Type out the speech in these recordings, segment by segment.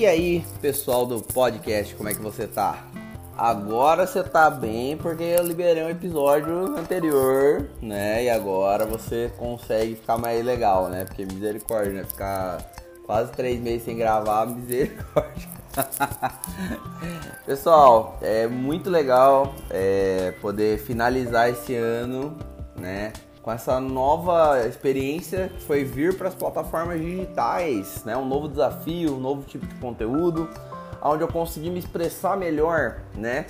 E aí, pessoal do podcast, como é que você tá? Agora você tá bem porque eu liberei um episódio anterior, né? E agora você consegue ficar mais legal, né? Porque misericórdia, né? Ficar quase três meses sem gravar, misericórdia. Pessoal, é muito legal é, poder finalizar esse ano, né? Com essa nova experiência que foi vir para as plataformas digitais, né? Um novo desafio, um novo tipo de conteúdo, onde eu consegui me expressar melhor, né?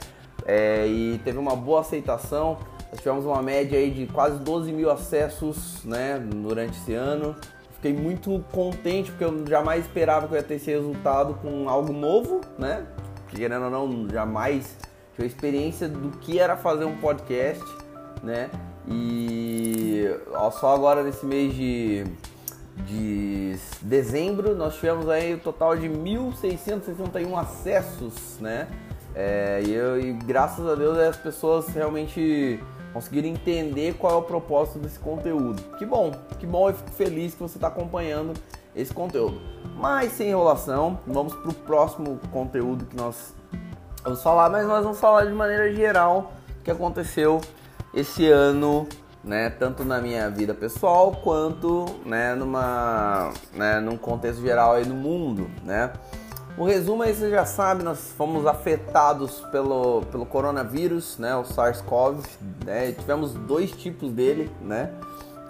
É, e teve uma boa aceitação. Nós tivemos uma média aí de quase 12 mil acessos, né? Durante esse ano. Fiquei muito contente porque eu jamais esperava que eu ia ter esse resultado com algo novo, né? Querendo ou não, jamais tive experiência do que era fazer um podcast, né? E ó, só agora nesse mês de, de dezembro nós tivemos aí o um total de 1.661 acessos, né? É, e, eu, e graças a Deus as pessoas realmente conseguiram entender qual é o propósito desse conteúdo. Que bom, que bom, eu fico feliz que você está acompanhando esse conteúdo. Mas sem enrolação, vamos para o próximo conteúdo que nós vamos falar, mas nós vamos falar de maneira geral o que aconteceu esse ano, né, tanto na minha vida pessoal quanto, né, numa, né, num contexto geral aí no mundo, né? O resumo aí você já sabe, nós fomos afetados pelo, pelo coronavírus, né, o SARS-CoV, né, tivemos dois tipos dele, né,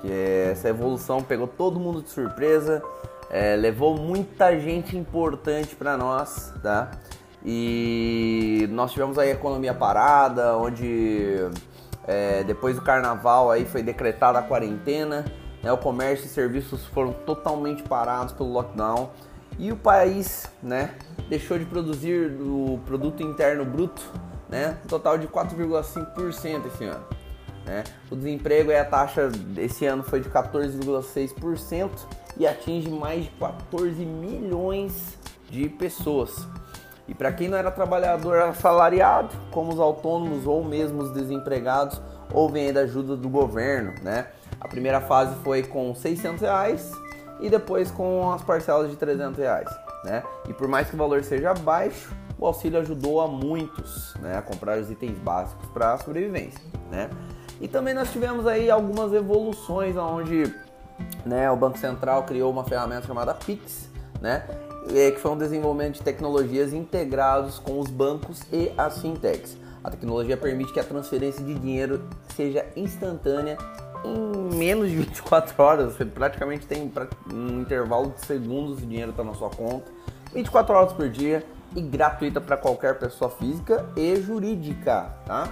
que essa evolução pegou todo mundo de surpresa, é, levou muita gente importante para nós, tá? E nós tivemos aí a economia parada, onde é, depois do carnaval aí foi decretada a quarentena, né, o comércio e serviços foram totalmente parados pelo lockdown e o país né, deixou de produzir o produto interno bruto, né, um total de 4,5% esse ano. Né? O desemprego e a taxa esse ano foi de 14,6% e atinge mais de 14 milhões de pessoas. E para quem não era trabalhador assalariado, como os autônomos ou mesmo os desempregados, houve ainda ajuda do governo, né? A primeira fase foi com 600 reais e depois com as parcelas de 300 reais, né? E por mais que o valor seja baixo, o auxílio ajudou a muitos, né, a comprar os itens básicos para a sobrevivência, né? E também nós tivemos aí algumas evoluções onde, né, o Banco Central criou uma ferramenta chamada Pix, né? É, que foi um desenvolvimento de tecnologias integrados com os bancos e as fintechs. A tecnologia permite que a transferência de dinheiro seja instantânea em menos de 24 horas. Você praticamente tem um intervalo de segundos o dinheiro está na sua conta. 24 horas por dia e gratuita para qualquer pessoa física e jurídica, tá?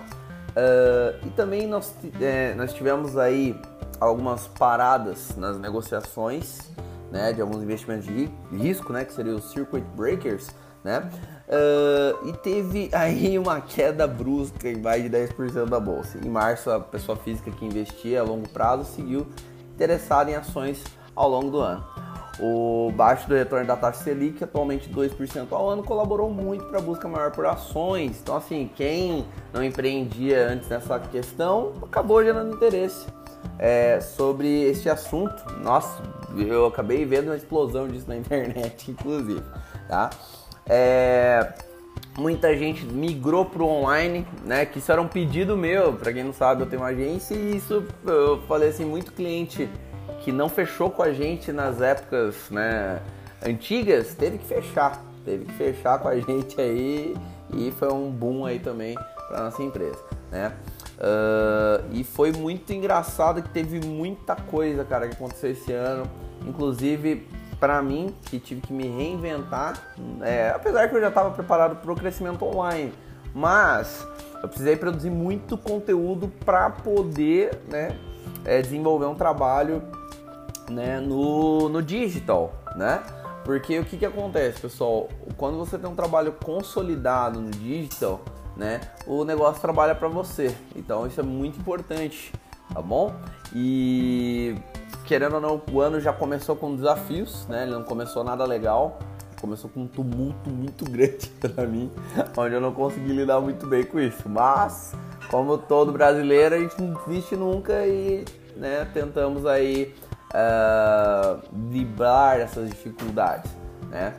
Uh, e também nós, é, nós tivemos aí algumas paradas nas negociações né, de alguns investimentos de risco, né, que seriam os circuit breakers, né, uh, e teve aí uma queda brusca em mais de 10% da bolsa. Em março, a pessoa física que investia a longo prazo seguiu interessada em ações ao longo do ano. O baixo do retorno da taxa Selic, atualmente 2% ao ano, colaborou muito para a busca maior por ações. Então, assim, quem não empreendia antes nessa questão acabou gerando interesse é, sobre este assunto. Nossa, eu acabei vendo uma explosão disso na internet, inclusive, tá? É, muita gente migrou pro online, né? Que isso era um pedido meu, para quem não sabe, eu tenho uma agência e isso eu falei assim, muito cliente que não fechou com a gente nas épocas, né, antigas, teve que fechar, teve que fechar com a gente aí e foi um boom aí também para nossa empresa, né? Uh, e foi muito engraçado que teve muita coisa, cara, que aconteceu esse ano. Inclusive, para mim, que tive que me reinventar, é, apesar que eu já estava preparado para o crescimento online, mas eu precisei produzir muito conteúdo para poder né, é, desenvolver um trabalho né, no, no digital, né? Porque o que, que acontece, pessoal? Quando você tem um trabalho consolidado no digital, né? O negócio trabalha para você. Então isso é muito importante, tá bom? E querendo ou não, o ano já começou com desafios, né? Ele não começou nada legal. Começou com um tumulto muito grande para mim, onde eu não consegui lidar muito bem com isso. Mas, como todo brasileiro, a gente não desiste nunca e né, tentamos aí uh, essas dificuldades, né?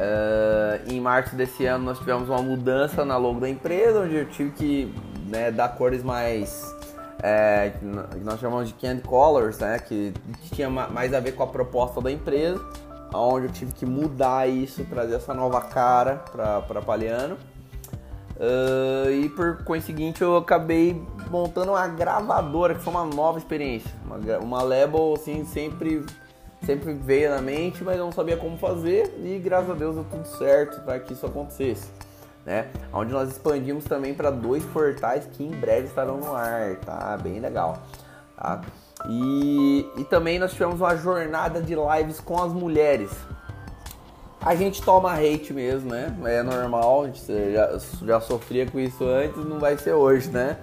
Uh, em março desse ano nós tivemos uma mudança na logo da empresa, onde eu tive que né, dar cores mais é, que nós chamamos de candy colors, né, que tinha mais a ver com a proposta da empresa, onde eu tive que mudar isso, trazer essa nova cara para Paliano. Uh, e por conseguinte eu acabei montando uma gravadora, que foi uma nova experiência. Uma, uma label assim, sempre, sempre veio na mente, mas eu não sabia como fazer e graças a Deus deu tudo certo para que isso acontecesse. Né? Onde nós expandimos também para dois portais que em breve estarão no ar, tá? Bem legal. Tá? E, e também nós tivemos uma jornada de lives com as mulheres. A gente toma hate mesmo, né? É normal, a gente já, já sofria com isso antes, não vai ser hoje, né?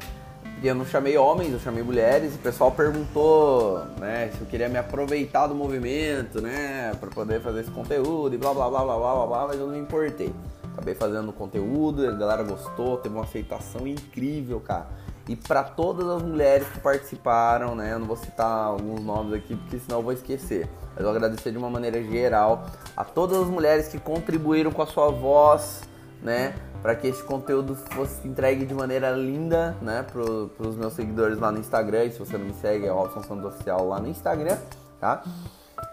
Porque eu não chamei homens, eu chamei mulheres e o pessoal perguntou, né, se eu queria me aproveitar do movimento, né, para poder fazer esse conteúdo e blá blá blá blá blá blá, mas eu não me importei. Acabei fazendo conteúdo, a galera gostou, teve uma aceitação incrível, cara. E para todas as mulheres que participaram, né? Eu não vou citar alguns nomes aqui porque senão eu vou esquecer. Mas eu agradecer de uma maneira geral a todas as mulheres que contribuíram com a sua voz, né? Para que esse conteúdo fosse entregue de maneira linda, né? Para os meus seguidores lá no Instagram. E se você não me segue, é Robson Santos Oficial lá no Instagram, tá?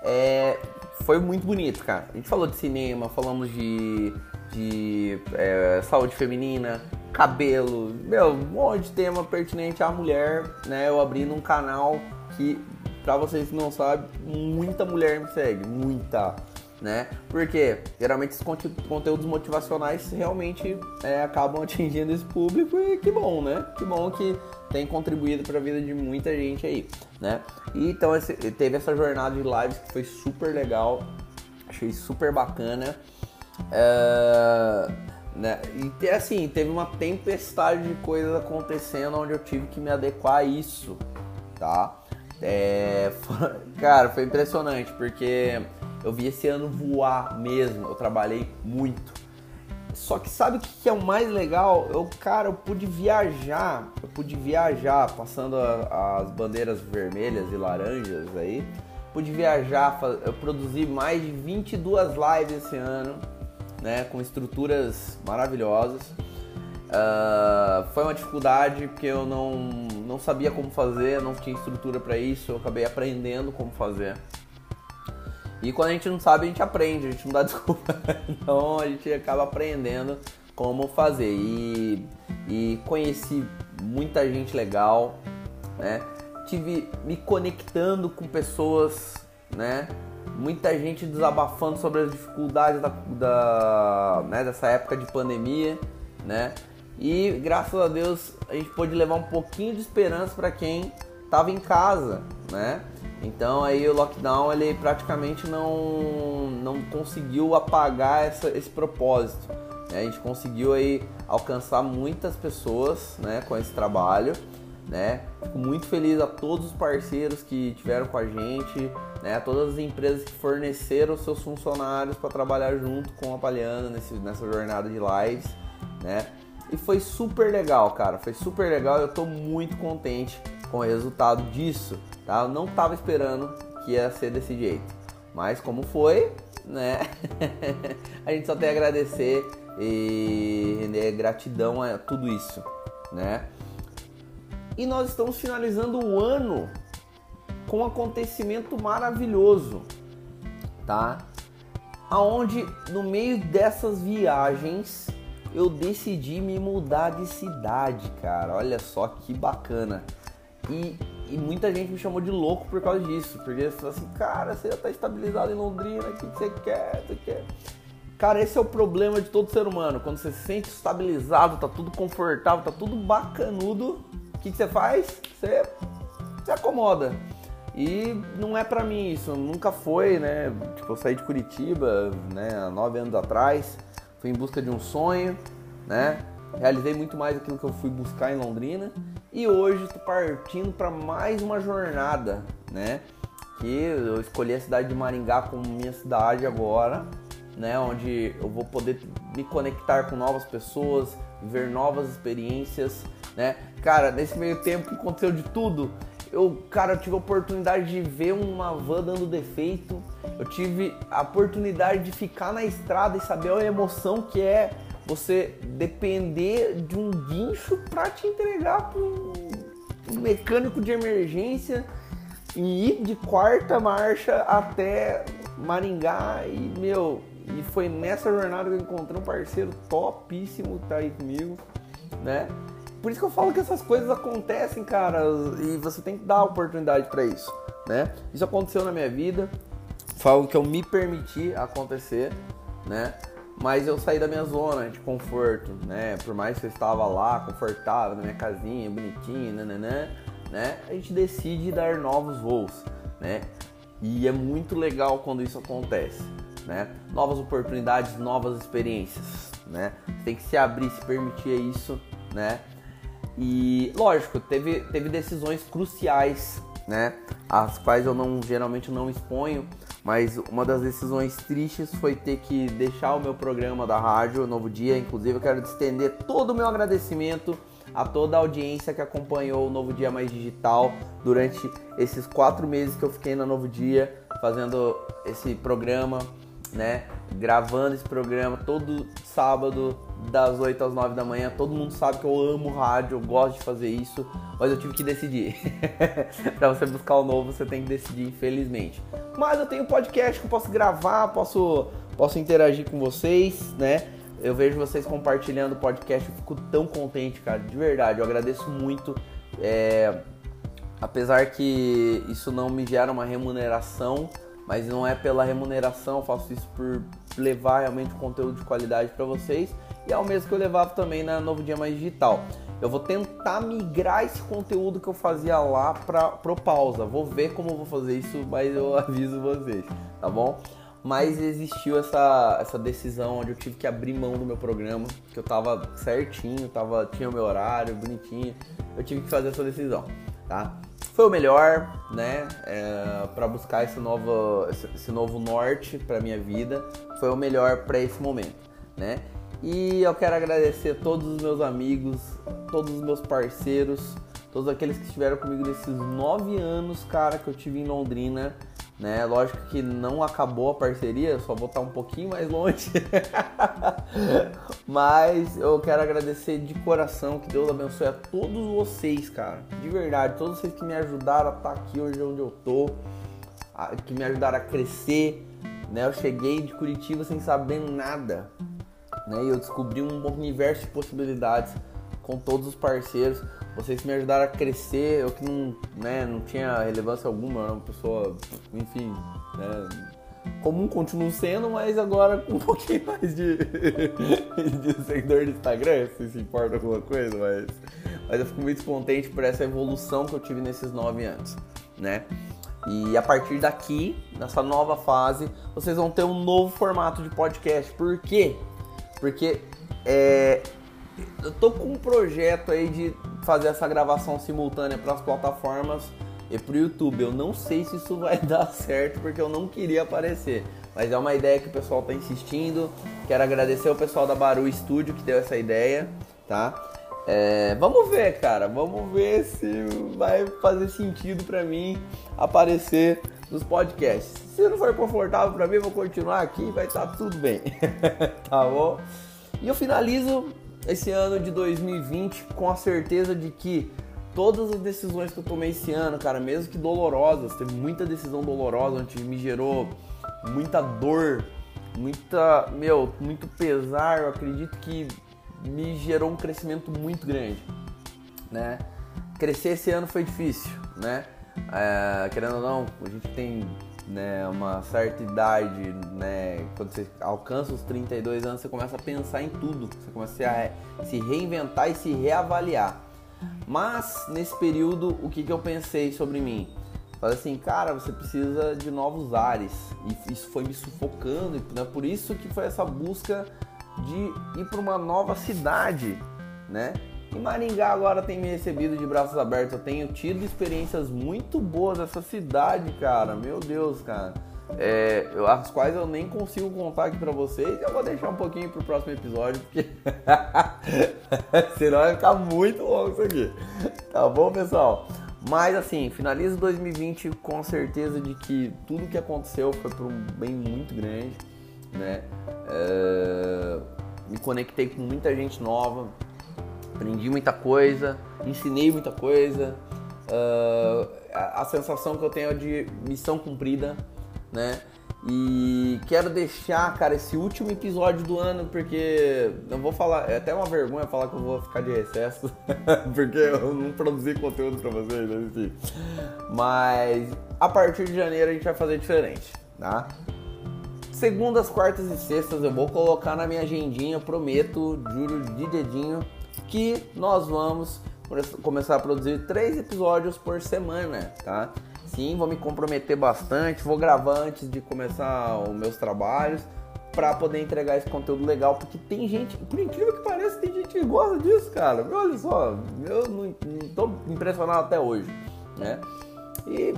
É, foi muito bonito, cara. A gente falou de cinema, falamos de, de é, saúde feminina, cabelo, meu, um monte de tema pertinente à mulher, né? Eu abri num canal que, pra vocês que não sabem, muita mulher me segue, muita, né? Porque geralmente esses conteúdos motivacionais realmente é, acabam atingindo esse público e que bom, né? Que bom que tem contribuído para a vida de muita gente aí, né? E então esse, teve essa jornada de lives que foi super legal, achei super bacana. É né? E assim, teve uma tempestade de coisas acontecendo onde eu tive que me adequar a isso, tá? É, foi, cara, foi impressionante porque eu vi esse ano voar mesmo, eu trabalhei muito. Só que sabe o que é o mais legal? Eu, cara, eu pude viajar, eu pude viajar passando a, as bandeiras vermelhas e laranjas aí. Pude viajar, eu produzi mais de 22 lives esse ano né, com estruturas maravilhosas. Uh, foi uma dificuldade porque eu não, não sabia como fazer, não tinha estrutura para isso, eu acabei aprendendo como fazer. E quando a gente não sabe, a gente aprende, a gente não dá desculpa. então a gente acaba aprendendo como fazer. E, e conheci muita gente legal, né? Tive me conectando com pessoas, né? muita gente desabafando sobre as dificuldades da, da né, dessa época de pandemia, né? E graças a Deus a gente pôde levar um pouquinho de esperança para quem estava em casa, né? Então aí o lockdown ele praticamente não, não conseguiu apagar essa, esse propósito. Né? A gente conseguiu aí alcançar muitas pessoas, né, com esse trabalho né? Fico muito feliz a todos os parceiros que tiveram com a gente, né? A todas as empresas que forneceram seus funcionários para trabalhar junto com a Paliana nesse, nessa jornada de lives, né? E foi super legal, cara. Foi super legal. Eu estou muito contente com o resultado disso, tá? Eu não estava esperando que ia ser desse jeito, mas como foi, né? a gente só tem a agradecer e render gratidão a tudo isso, né? E nós estamos finalizando o ano com um acontecimento maravilhoso, tá? Aonde no meio dessas viagens eu decidi me mudar de cidade, cara. Olha só que bacana. E, e muita gente me chamou de louco por causa disso, porque assim, cara, você já tá estabilizado em Londrina, o que você quer? Você quer? Cara, esse é o problema de todo ser humano. Quando você se sente estabilizado, tá tudo confortável, tá tudo bacanudo, que, que você faz? Você se acomoda. E não é pra mim isso, nunca foi, né? Tipo, eu saí de Curitiba, né, há nove anos atrás, fui em busca de um sonho, né? Realizei muito mais aquilo que eu fui buscar em Londrina e hoje estou partindo para mais uma jornada, né? Que eu escolhi a cidade de Maringá como minha cidade agora, né? Onde eu vou poder me conectar com novas pessoas, ver novas experiências, né? Cara, nesse meio tempo que aconteceu de tudo, eu, cara, eu tive a oportunidade de ver uma van dando defeito Eu tive a oportunidade de ficar na estrada e saber a emoção que é você depender de um guincho para te entregar para um, mecânico de emergência e ir de quarta marcha até Maringá e meu e foi nessa jornada que eu encontrei um parceiro topíssimo que tá aí comigo, né? Por isso que eu falo que essas coisas acontecem, cara, e você tem que dar oportunidade para isso, né? Isso aconteceu na minha vida, foi algo que eu me permiti acontecer, né? Mas eu saí da minha zona de conforto, né? Por mais que eu estava lá, confortável, na minha casinha, bonitinho, nananã, né? A gente decide dar novos voos, né? E é muito legal quando isso acontece, né? Novas oportunidades, novas experiências, né? Tem que se abrir, se permitir isso, né? E lógico, teve, teve decisões cruciais, né? As quais eu não geralmente não exponho, mas uma das decisões tristes foi ter que deixar o meu programa da rádio Novo Dia. Inclusive, eu quero estender todo o meu agradecimento a toda a audiência que acompanhou o Novo Dia Mais Digital durante esses quatro meses que eu fiquei na Novo Dia fazendo esse programa, né? Gravando esse programa todo sábado das 8 às 9 da manhã. Todo mundo sabe que eu amo rádio, eu gosto de fazer isso, mas eu tive que decidir. para você buscar o novo, você tem que decidir, infelizmente. Mas eu tenho podcast que eu posso gravar, posso, posso interagir com vocês, né? Eu vejo vocês compartilhando o podcast, eu fico tão contente, cara, de verdade. Eu agradeço muito. É, apesar que isso não me gera uma remuneração, mas não é pela remuneração, faço isso por levar realmente conteúdo de qualidade para vocês e é o mesmo que eu levava também na Novo Dia Mais Digital. Eu vou tentar migrar esse conteúdo que eu fazia lá para pro pausa. Vou ver como eu vou fazer isso, mas eu aviso vocês, tá bom? Mas existiu essa, essa decisão onde eu tive que abrir mão do meu programa, que eu tava certinho, tava, tinha o meu horário bonitinho. Eu tive que fazer essa decisão, tá? Foi o melhor, né? É, para buscar esse novo, esse novo norte para minha vida. Foi o melhor para esse momento, né? E eu quero agradecer a todos os meus amigos, todos os meus parceiros, todos aqueles que estiveram comigo nesses nove anos, cara, que eu tive em Londrina. Né? Lógico que não acabou a parceria, só vou estar um pouquinho mais longe. Mas eu quero agradecer de coração, que Deus abençoe a todos vocês, cara. De verdade, todos vocês que me ajudaram a estar aqui hoje onde eu tô, que me ajudaram a crescer. Né? Eu cheguei de Curitiba sem saber nada né? E eu descobri um universo de possibilidades com todos os parceiros. Vocês me ajudaram a crescer, eu que não, né, não tinha relevância alguma, era uma pessoa, enfim, né, comum continuo sendo, mas agora com um pouquinho mais de, de seguidor do Instagram, se se importa alguma coisa, mas, mas eu fico muito contente por essa evolução que eu tive nesses nove anos, né? E a partir daqui, nessa nova fase, vocês vão ter um novo formato de podcast. Por quê? Porque é, eu tô com um projeto aí de fazer essa gravação simultânea para as plataformas e pro YouTube. Eu não sei se isso vai dar certo porque eu não queria aparecer. Mas é uma ideia que o pessoal tá insistindo. Quero agradecer o pessoal da Baru Studio que deu essa ideia, tá? É, vamos ver, cara. Vamos ver se vai fazer sentido para mim aparecer nos podcasts. Se não for confortável para mim, vou continuar aqui, vai estar tá tudo bem. tá bom? E eu finalizo esse ano de 2020 com a certeza de que todas as decisões que eu tomei esse ano, cara, mesmo que dolorosas, teve muita decisão dolorosa onde me gerou muita dor, muita, meu, muito pesar, eu acredito que me gerou um crescimento muito grande, né? Crescer esse ano foi difícil, né? É, querendo ou não, a gente tem né, uma certa idade, né, quando você alcança os 32 anos, você começa a pensar em tudo, você começa a se reinventar e se reavaliar. Mas nesse período, o que, que eu pensei sobre mim? Falei assim, cara, você precisa de novos ares. E isso foi me sufocando, né? Por isso que foi essa busca de ir para uma nova cidade, né? E Maringá agora tem me recebido de braços abertos. Eu tenho tido experiências muito boas nessa cidade, cara. Meu Deus, cara. É, as quais eu nem consigo contar aqui pra vocês. Eu vou deixar um pouquinho pro próximo episódio, porque senão vai ficar muito longo isso aqui. Tá bom, pessoal? Mas assim, finalizo 2020 com certeza de que tudo que aconteceu foi por um bem muito grande, né? Uh, me conectei com muita gente nova, aprendi muita coisa, ensinei muita coisa. Uh, a, a, sensação que eu tenho é de missão cumprida, né? E quero deixar, cara, esse último episódio do ano, porque não vou falar, é até uma vergonha falar que eu vou ficar de recesso, porque eu não produzi conteúdo pra vocês, né? Mas a partir de janeiro a gente vai fazer diferente, tá? Segundas, quartas e sextas eu vou colocar na minha agendinha, prometo, juro de dedinho, que nós vamos começar a produzir três episódios por semana, tá? Sim, vou me comprometer bastante, vou gravar antes de começar os meus trabalhos para poder entregar esse conteúdo legal, porque tem gente, por incrível que pareça, tem gente que gosta disso, cara. Olha só, eu não, não tô impressionado até hoje, né? E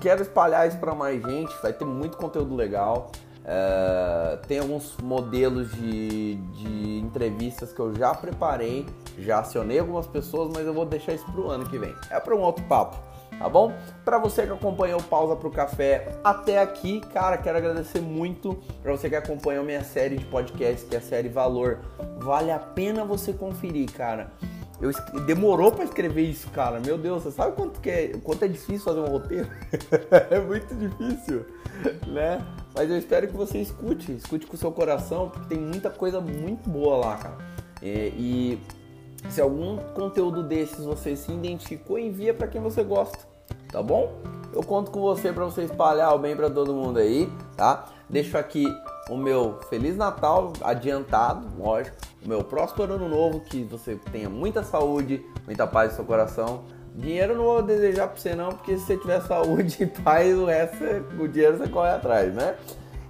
quero espalhar isso para mais gente, vai ter muito conteúdo legal. Uh, tem alguns modelos de, de entrevistas que eu já preparei, já acionei algumas pessoas, mas eu vou deixar isso pro ano que vem. É para um outro papo, tá bom? Para você que acompanhou Pausa pro Café até aqui, cara, quero agradecer muito para você que acompanhou minha série de podcast, que é a série Valor. Vale a pena você conferir, cara. Eu demorou para escrever isso, cara. Meu Deus, você sabe quanto que é, quanto é difícil fazer um roteiro? é muito difícil, né? Mas eu espero que você escute, escute com o seu coração, porque tem muita coisa muito boa lá, cara. E, e se algum conteúdo desses você se identificou, envia para quem você gosta, tá bom? Eu conto com você para você espalhar o bem para todo mundo aí, tá? Deixo aqui o meu Feliz Natal adiantado, lógico. O meu próximo ano novo, que você tenha muita saúde, muita paz no seu coração Dinheiro não vou desejar pra você não, porque se você tiver saúde e paz, o resto, o dinheiro você corre atrás, né?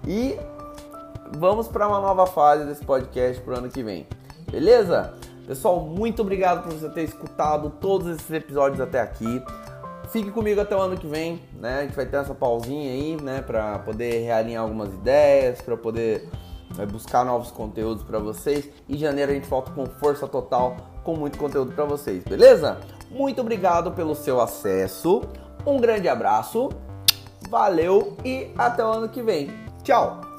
E vamos para uma nova fase desse podcast pro ano que vem. Beleza? Pessoal, muito obrigado por você ter escutado todos esses episódios até aqui. Fique comigo até o ano que vem, né? A gente vai ter essa pausinha aí, né, para poder realinhar algumas ideias, para poder né, buscar novos conteúdos para vocês. Em janeiro a gente volta com força total, com muito conteúdo para vocês, beleza? Muito obrigado pelo seu acesso. Um grande abraço. Valeu e até o ano que vem. Tchau.